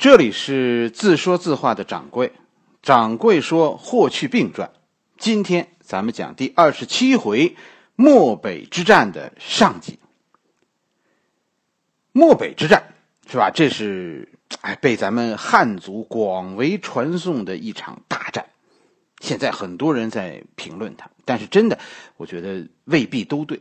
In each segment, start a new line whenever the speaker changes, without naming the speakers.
这里是自说自话的掌柜，掌柜说霍去病传。今天咱们讲第二十七回漠北之战的上集。漠北之战是吧？这是哎被咱们汉族广为传颂的一场大战。现在很多人在评论它，但是真的，我觉得未必都对。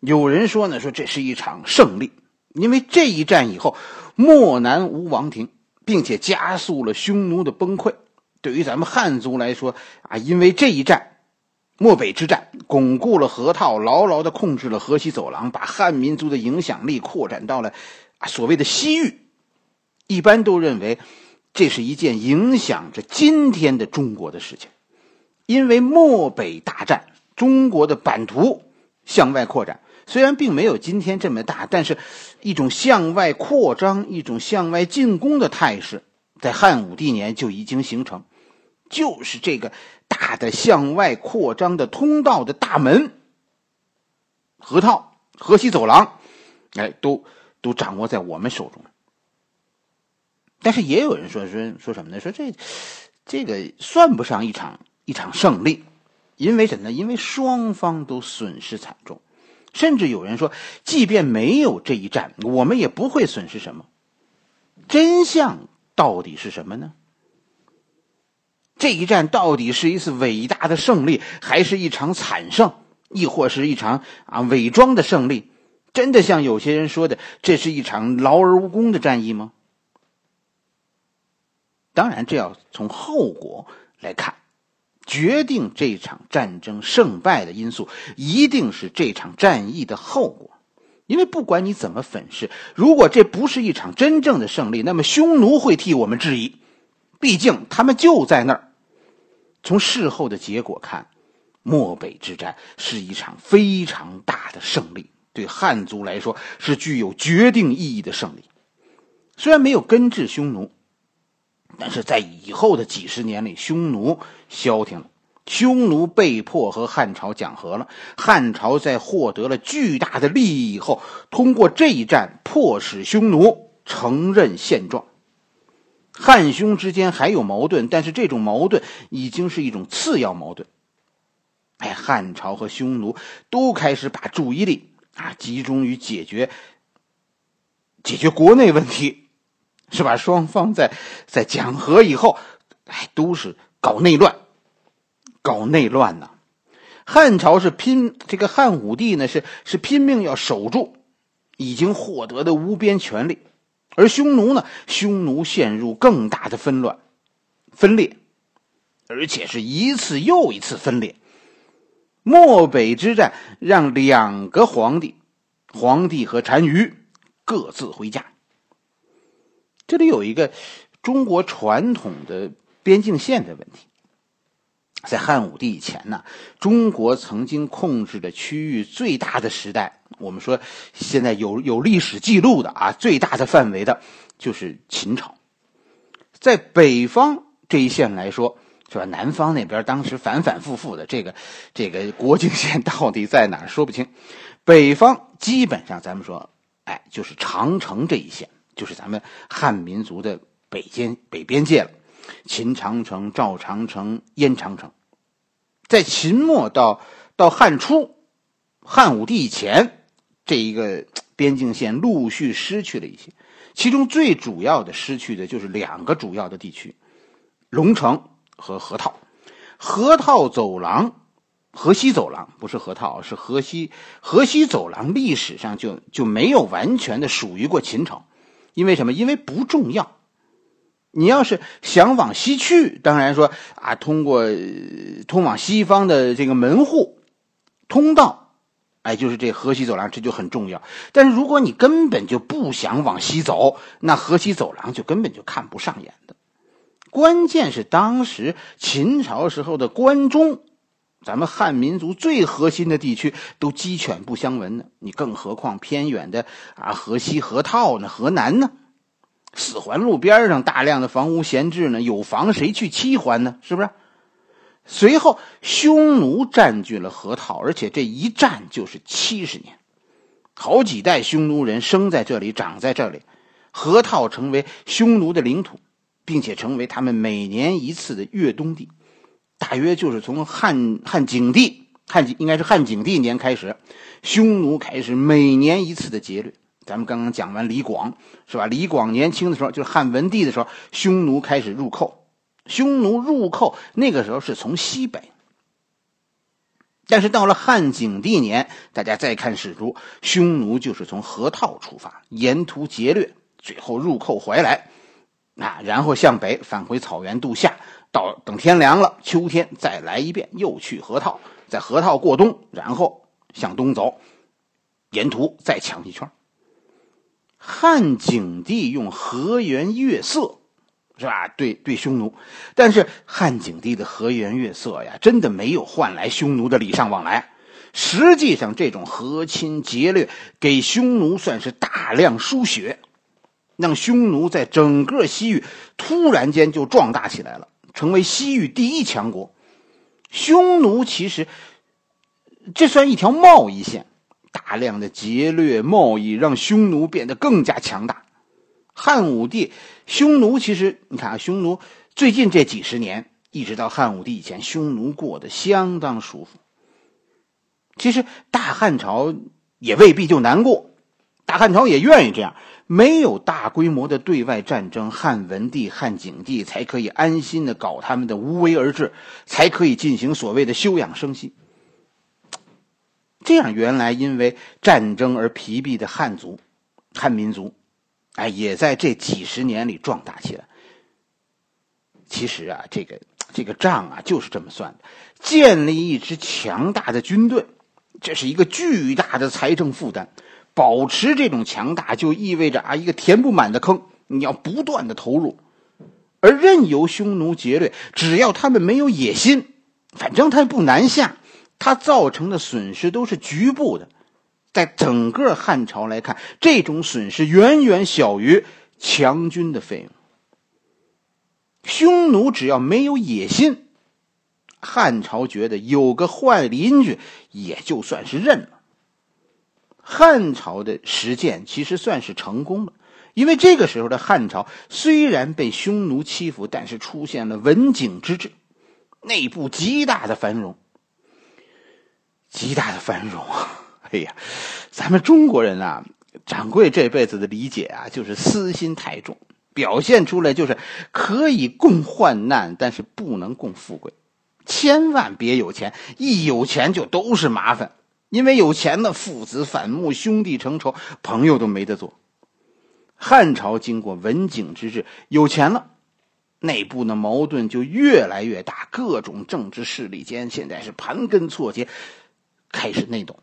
有人说呢，说这是一场胜利，因为这一战以后，漠南无王庭，并且加速了匈奴的崩溃。对于咱们汉族来说啊，因为这一战，漠北之战，巩固了河套，牢牢的控制了河西走廊，把汉民族的影响力扩展到了啊所谓的西域。一般都认为，这是一件影响着今天的中国的事情，因为漠北大战，中国的版图向外扩展。虽然并没有今天这么大，但是一种向外扩张、一种向外进攻的态势，在汉武帝年就已经形成。就是这个大的向外扩张的通道的大门，河套、河西走廊，哎，都都掌握在我们手中。但是也有人说说说什么呢？说这这个算不上一场一场胜利，因为什么呢？因为双方都损失惨重。甚至有人说，即便没有这一战，我们也不会损失什么。真相到底是什么呢？这一战到底是一次伟大的胜利，还是一场惨胜，亦或是一场啊伪装的胜利？真的像有些人说的，这是一场劳而无功的战役吗？当然，这要从后果来看。决定这场战争胜败的因素，一定是这场战役的后果。因为不管你怎么粉饰，如果这不是一场真正的胜利，那么匈奴会替我们质疑。毕竟他们就在那儿。从事后的结果看，漠北之战是一场非常大的胜利，对汉族来说是具有决定意义的胜利。虽然没有根治匈奴。但是在以后的几十年里，匈奴消停了，匈奴被迫和汉朝讲和了。汉朝在获得了巨大的利益以后，通过这一战迫使匈奴承认现状。汉匈之间还有矛盾，但是这种矛盾已经是一种次要矛盾。哎，汉朝和匈奴都开始把注意力啊集中于解决解决国内问题。是吧？双方在在讲和以后，哎，都是搞内乱，搞内乱呢。汉朝是拼这个汉武帝呢，是是拼命要守住已经获得的无边权力，而匈奴呢，匈奴陷入更大的纷乱、分裂，而且是一次又一次分裂。漠北之战让两个皇帝，皇帝和单于各自回家。这里有一个中国传统的边境线的问题。在汉武帝以前呢，中国曾经控制的区域最大的时代，我们说现在有有历史记录的啊，最大的范围的就是秦朝。在北方这一线来说，是吧？南方那边当时反反复复的，这个这个国境线到底在哪儿说不清。北方基本上咱们说，哎，就是长城这一线。就是咱们汉民族的北边北边界了，秦长城、赵长城、燕长城，在秦末到到汉初，汉武帝以前，这一个边境线陆续失去了一些，其中最主要的失去的就是两个主要的地区，龙城和河套。河套走廊、河西走廊不是河套，是河西河西走廊，历史上就就没有完全的属于过秦朝。因为什么？因为不重要。你要是想往西去，当然说啊，通过通往西方的这个门户通道，哎，就是这河西走廊，这就很重要。但是如果你根本就不想往西走，那河西走廊就根本就看不上眼的。关键是当时秦朝时候的关中，咱们汉民族最核心的地区都鸡犬不相闻呢，你更何况偏远的啊河西、河套呢、河南呢？四环路边上大量的房屋闲置呢，有房谁去七环呢？是不是？随后匈奴占据了河套，而且这一占就是七十年，好几代匈奴人生在这里，长在这里，河套成为匈奴的领土，并且成为他们每年一次的越冬地。大约就是从汉汉景帝汉景应该是汉景帝年开始，匈奴开始每年一次的劫掠。咱们刚刚讲完李广，是吧？李广年轻的时候，就是汉文帝的时候，匈奴开始入寇。匈奴入寇那个时候是从西北，但是到了汉景帝年，大家再看史书，匈奴就是从河套出发，沿途劫掠，最后入寇怀来，啊，然后向北返回草原度夏。到等天凉了，秋天再来一遍，又去河套，在河套过冬，然后向东走，沿途再抢一圈。汉景帝用和颜悦色，是吧？对对，匈奴，但是汉景帝的和颜悦色呀，真的没有换来匈奴的礼尚往来。实际上，这种和亲劫掠给匈奴算是大量输血，让匈奴在整个西域突然间就壮大起来了。成为西域第一强国，匈奴其实这算一条贸易线，大量的劫掠贸易让匈奴变得更加强大。汉武帝，匈奴其实你看啊，匈奴最近这几十年，一直到汉武帝以前，匈奴过得相当舒服。其实大汉朝也未必就难过，大汉朝也愿意这样。没有大规模的对外战争，汉文帝、汉景帝才可以安心的搞他们的无为而治，才可以进行所谓的休养生息。这样，原来因为战争而疲惫的汉族、汉民族，哎，也在这几十年里壮大起来。其实啊，这个这个账啊，就是这么算的：建立一支强大的军队，这是一个巨大的财政负担。保持这种强大，就意味着啊，一个填不满的坑，你要不断的投入，而任由匈奴劫掠，只要他们没有野心，反正他不南下，他造成的损失都是局部的，在整个汉朝来看，这种损失远远小于强军的费用。匈奴只要没有野心，汉朝觉得有个坏邻居也就算是认了。汉朝的实践其实算是成功了，因为这个时候的汉朝虽然被匈奴欺负，但是出现了文景之治，内部极大的繁荣，极大的繁荣啊。哎呀，咱们中国人啊，掌柜这辈子的理解啊，就是私心太重，表现出来就是可以共患难，但是不能共富贵，千万别有钱，一有钱就都是麻烦。因为有钱的父子反目，兄弟成仇，朋友都没得做。汉朝经过文景之治，有钱了，内部的矛盾就越来越大，各种政治势力间现在是盘根错节，开始内斗。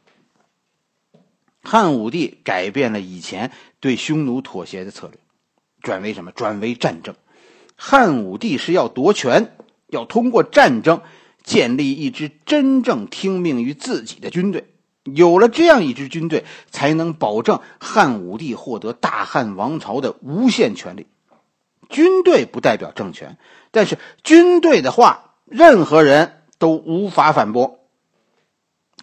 汉武帝改变了以前对匈奴妥协的策略，转为什么？转为战争。汉武帝是要夺权，要通过战争建立一支真正听命于自己的军队。有了这样一支军队，才能保证汉武帝获得大汉王朝的无限权力。军队不代表政权，但是军队的话，任何人都无法反驳。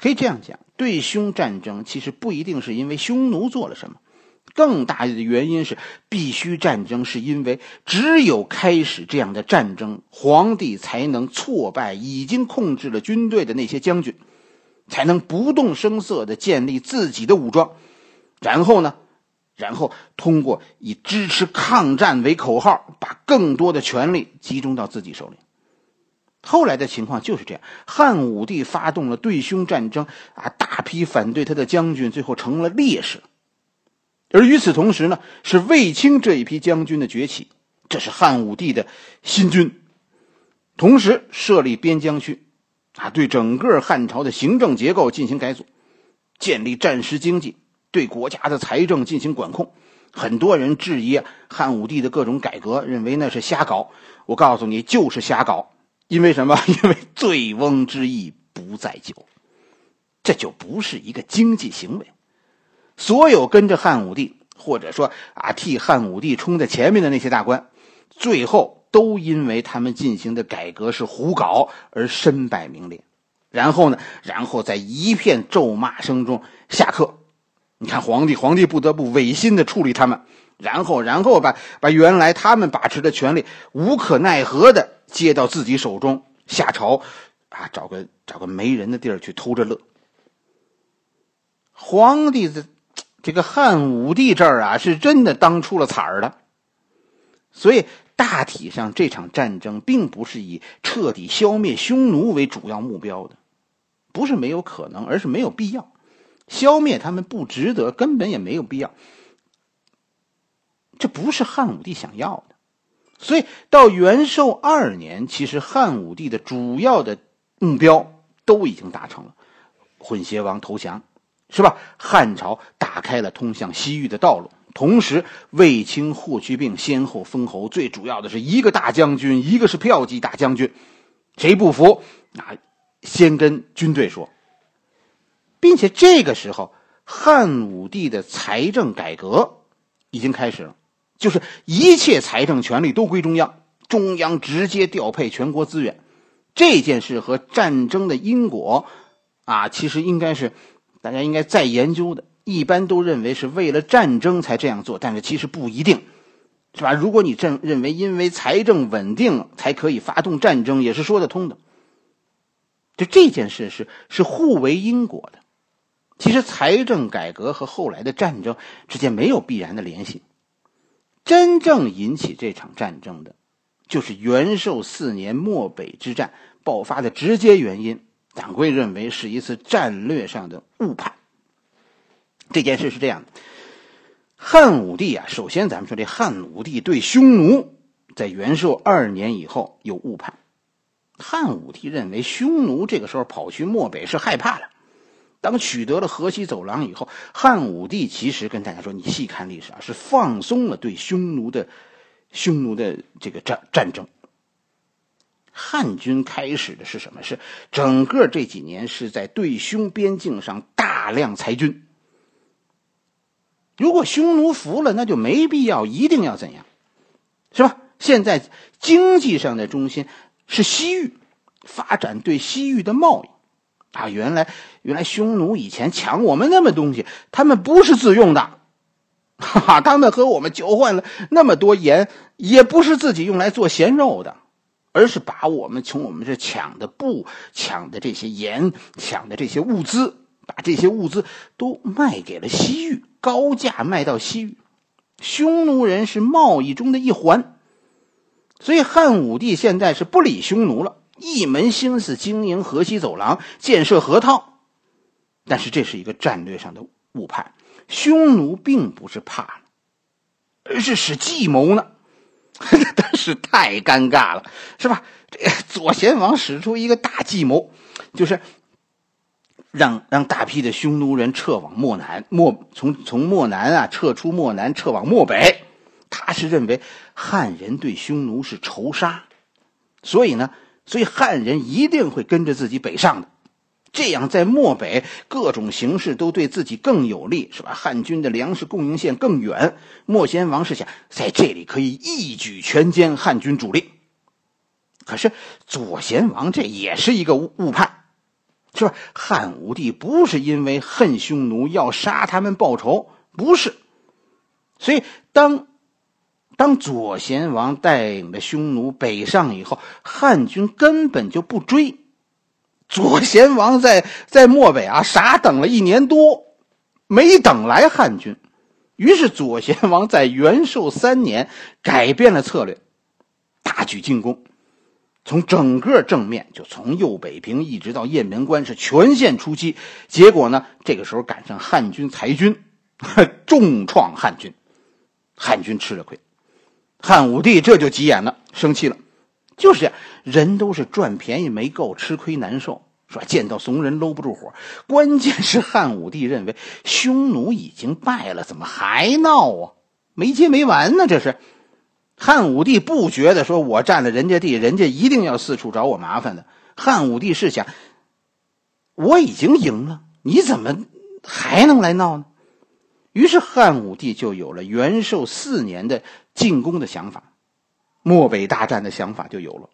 可以这样讲，对匈战争其实不一定是因为匈奴做了什么，更大的原因是必须战争，是因为只有开始这样的战争，皇帝才能挫败已经控制了军队的那些将军。才能不动声色的建立自己的武装，然后呢，然后通过以支持抗战为口号，把更多的权力集中到自己手里。后来的情况就是这样：汉武帝发动了对匈战争，啊，大批反对他的将军最后成了烈士。而与此同时呢，是卫青这一批将军的崛起，这是汉武帝的新军，同时设立边疆区。啊，对整个汉朝的行政结构进行改组，建立战时经济，对国家的财政进行管控。很多人质疑汉武帝的各种改革，认为那是瞎搞。我告诉你，就是瞎搞。因为什么？因为醉翁之意不在酒，这就不是一个经济行为。所有跟着汉武帝，或者说啊替汉武帝冲在前面的那些大官，最后。都因为他们进行的改革是胡搞而身败名裂，然后呢，然后在一片咒骂声中下课，你看皇帝，皇帝不得不违心的处理他们，然后，然后把把原来他们把持的权力无可奈何的接到自己手中，下朝，啊，找个找个没人的地儿去偷着乐。皇帝的这个汉武帝这儿啊，是真的当出了彩儿了。所以大体上这场战争并不是以彻底消灭匈奴为主要目标的，不是没有可能，而是没有必要。消灭他们不值得，根本也没有必要。这不是汉武帝想要的，所以到元寿二年，其实汉武帝的主要的目标都已经达成了，混血王投降，是吧？汉朝打开了通向西域的道路，同时卫青、霍去病先后封侯，最主要的是一个大将军，一个是骠骑大将军，谁不服？那先跟军队说。并且这个时候，汉武帝的财政改革已经开始了，就是一切财政权力都归中央，中央直接调配全国资源。这件事和战争的因果啊，其实应该是大家应该再研究的。一般都认为是为了战争才这样做，但是其实不一定，是吧？如果你认认为因为财政稳定才可以发动战争，也是说得通的。就这件事是是互为因果的。其实财政改革和后来的战争之间没有必然的联系。真正引起这场战争的，就是元寿四年漠北之战爆发的直接原因。党贵认为是一次战略上的误判。这件事是这样的：汉武帝啊，首先咱们说这汉武帝对匈奴在元寿二年以后有误判。汉武帝认为匈奴这个时候跑去漠北是害怕了。当取得了河西走廊以后，汉武帝其实跟大家说：“你细看历史啊，是放松了对匈奴的匈奴的这个战战争。汉军开始的是什么？是整个这几年是在对匈边境上大量裁军。如果匈奴服了，那就没必要一定要怎样，是吧？现在经济上的中心是西域，发展对西域的贸易。”啊，原来原来匈奴以前抢我们那么东西，他们不是自用的，哈哈，他们和我们交换了那么多盐，也不是自己用来做咸肉的，而是把我们从我们这抢的布、抢的这些盐、抢的这些物资，把这些物资都卖给了西域，高价卖到西域。匈奴人是贸易中的一环，所以汉武帝现在是不理匈奴了。一门心思经营河西走廊，建设河套，但是这是一个战略上的误判。匈奴并不是怕，而是使计谋呢。但是太尴尬了，是吧？这左贤王使出一个大计谋，就是让让大批的匈奴人撤往漠南，漠从从漠南啊撤出漠南，撤往漠北。他是认为汉人对匈奴是仇杀，所以呢。所以汉人一定会跟着自己北上的，这样在漠北各种形势都对自己更有利，是吧？汉军的粮食供应线更远，莫先王是想在这里可以一举全歼汉军主力。可是左贤王这也是一个误误判，就是？汉武帝不是因为恨匈奴要杀他们报仇，不是。所以当。当左贤王带领着匈奴北上以后，汉军根本就不追。左贤王在在漠北啊，傻等了一年多，没等来汉军。于是左贤王在元寿三年改变了策略，大举进攻，从整个正面就从右北平一直到雁门关是全线出击。结果呢，这个时候赶上汉军裁军，重创汉军，汉军吃了亏。汉武帝这就急眼了，生气了，就是这样，人都是赚便宜没够，吃亏难受，是吧？见到怂人搂不住火。关键是汉武帝认为匈奴已经败了，怎么还闹啊？没结没完呢？这是汉武帝不觉得说我占了人家地，人家一定要四处找我麻烦的。汉武帝是想，我已经赢了，你怎么还能来闹呢？于是汉武帝就有了元寿四年的进攻的想法，漠北大战的想法就有了，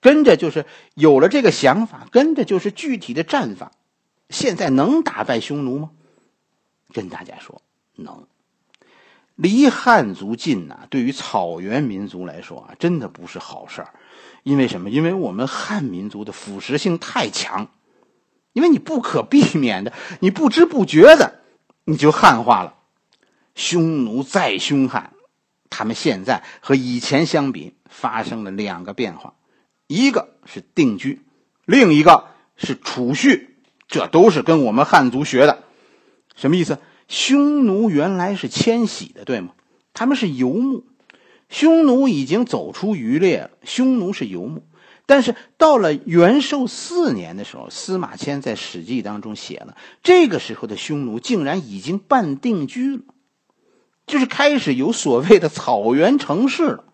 跟着就是有了这个想法，跟着就是具体的战法。现在能打败匈奴吗？跟大家说，能。离汉族近呐，对于草原民族来说啊，真的不是好事儿。因为什么？因为我们汉民族的腐蚀性太强，因为你不可避免的，你不知不觉的，你就汉化了。匈奴再凶悍，他们现在和以前相比发生了两个变化，一个是定居，另一个是储蓄，这都是跟我们汉族学的。什么意思？匈奴原来是迁徙的，对吗？他们是游牧，匈奴已经走出渔猎了。匈奴是游牧，但是到了元寿四年的时候，司马迁在《史记》当中写了，这个时候的匈奴竟然已经半定居了，就是开始有所谓的草原城市了。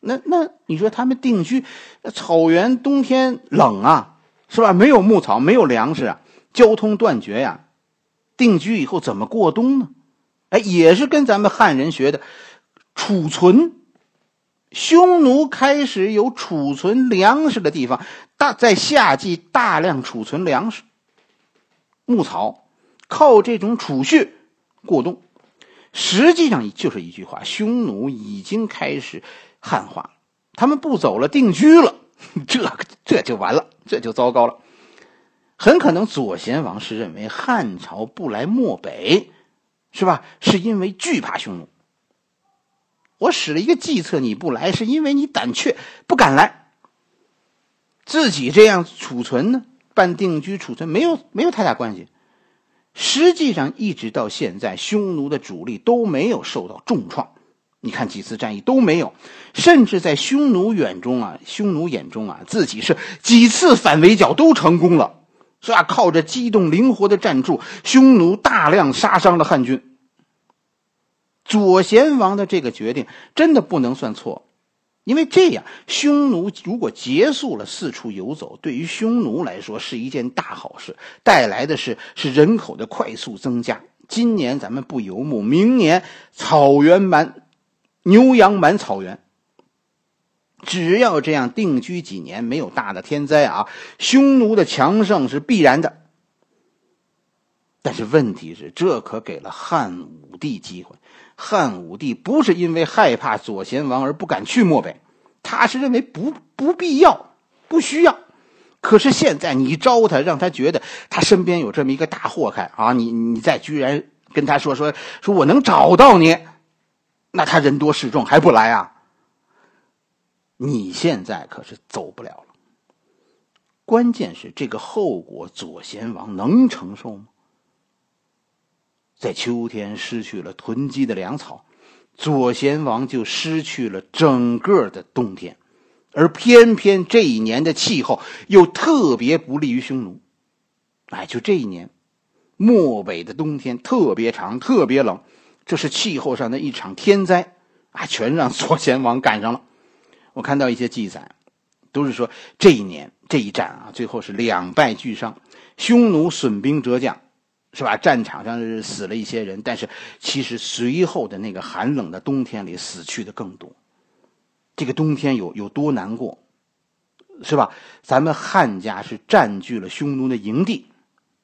那那你说他们定居，草原冬天冷啊，是吧？没有牧草，没有粮食啊，交通断绝呀。定居以后怎么过冬呢？哎，也是跟咱们汉人学的储存。匈奴开始有储存粮食的地方，大在夏季大量储存粮食、牧草，靠这种储蓄过冬。实际上就是一句话：匈奴已经开始汉化，他们不走了，定居了，这这就完了，这就糟糕了。很可能左贤王是认为汉朝不来漠北，是吧？是因为惧怕匈奴。我使了一个计策，你不来，是因为你胆怯，不敢来。自己这样储存呢，办定居储存，没有没有太大关系。实际上，一直到现在，匈奴的主力都没有受到重创。你看几次战役都没有，甚至在匈奴眼中啊，匈奴眼中啊，自己是几次反围剿都成功了。是吧？靠着机动灵活的战术，匈奴大量杀伤了汉军。左贤王的这个决定真的不能算错，因为这样，匈奴如果结束了四处游走，对于匈奴来说是一件大好事，带来的是是人口的快速增加。今年咱们不游牧，明年草原满，牛羊满草原。只要这样定居几年，没有大的天灾啊，匈奴的强盛是必然的。但是问题是，这可给了汉武帝机会。汉武帝不是因为害怕左贤王而不敢去漠北，他是认为不不必要、不需要。可是现在你招他，让他觉得他身边有这么一个大祸害啊！你你再居然跟他说说说我能找到你，那他人多势众还不来啊？你现在可是走不了了。关键是这个后果，左贤王能承受吗？在秋天失去了囤积的粮草，左贤王就失去了整个的冬天，而偏偏这一年的气候又特别不利于匈奴。哎，就这一年，漠北的冬天特别长，特别冷，这是气候上的一场天灾啊，全让左贤王赶上了。我看到一些记载，都是说这一年这一战啊，最后是两败俱伤，匈奴损兵折将，是吧？战场上是死了一些人，但是其实随后的那个寒冷的冬天里，死去的更多。这个冬天有有多难过，是吧？咱们汉家是占据了匈奴的营地，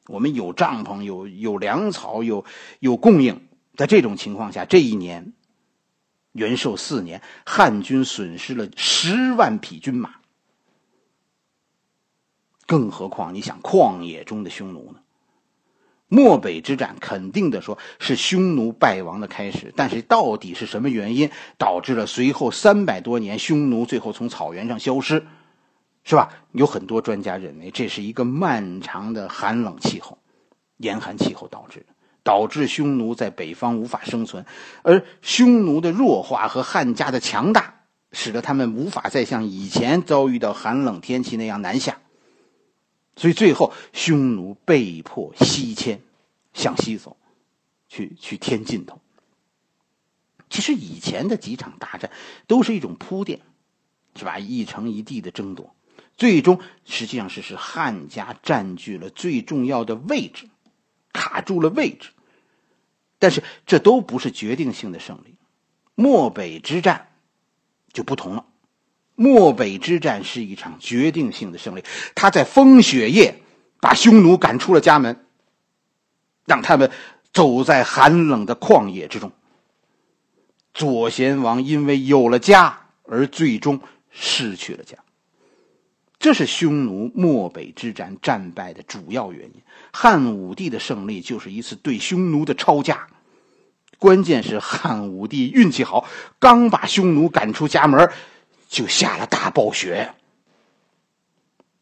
我们有帐篷，有有粮草，有有供应，在这种情况下，这一年。元寿四年，汉军损失了十万匹军马。更何况，你想旷野中的匈奴呢？漠北之战肯定的说是匈奴败亡的开始，但是到底是什么原因导致了随后三百多年匈奴最后从草原上消失？是吧？有很多专家认为这是一个漫长的寒冷气候，严寒气候导致的。导致匈奴在北方无法生存，而匈奴的弱化和汉家的强大，使得他们无法再像以前遭遇到寒冷天气那样南下。所以最后，匈奴被迫西迁，向西走，去去添尽头。其实以前的几场大战都是一种铺垫，是吧？一城一地的争夺，最终实际上是是汉家占据了最重要的位置，卡住了位置。但是这都不是决定性的胜利，漠北之战就不同了。漠北之战是一场决定性的胜利，他在风雪夜把匈奴赶出了家门，让他们走在寒冷的旷野之中。左贤王因为有了家，而最终失去了家。这是匈奴漠北之战战败的主要原因。汉武帝的胜利就是一次对匈奴的抄家。关键是汉武帝运气好，刚把匈奴赶出家门，就下了大暴雪。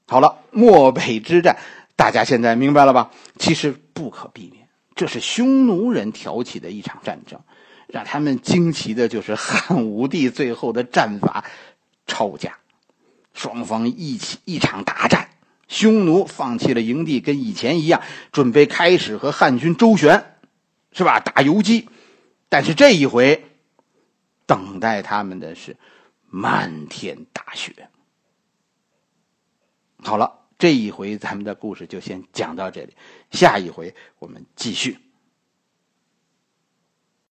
好了，漠北之战，大家现在明白了吧？其实不可避免，这是匈奴人挑起的一场战争。让他们惊奇的就是汉武帝最后的战法——抄家。双方一起一场大战，匈奴放弃了营地，跟以前一样，准备开始和汉军周旋，是吧？打游击。但是这一回，等待他们的是漫天大雪。好了，这一回咱们的故事就先讲到这里，下一回我们继续。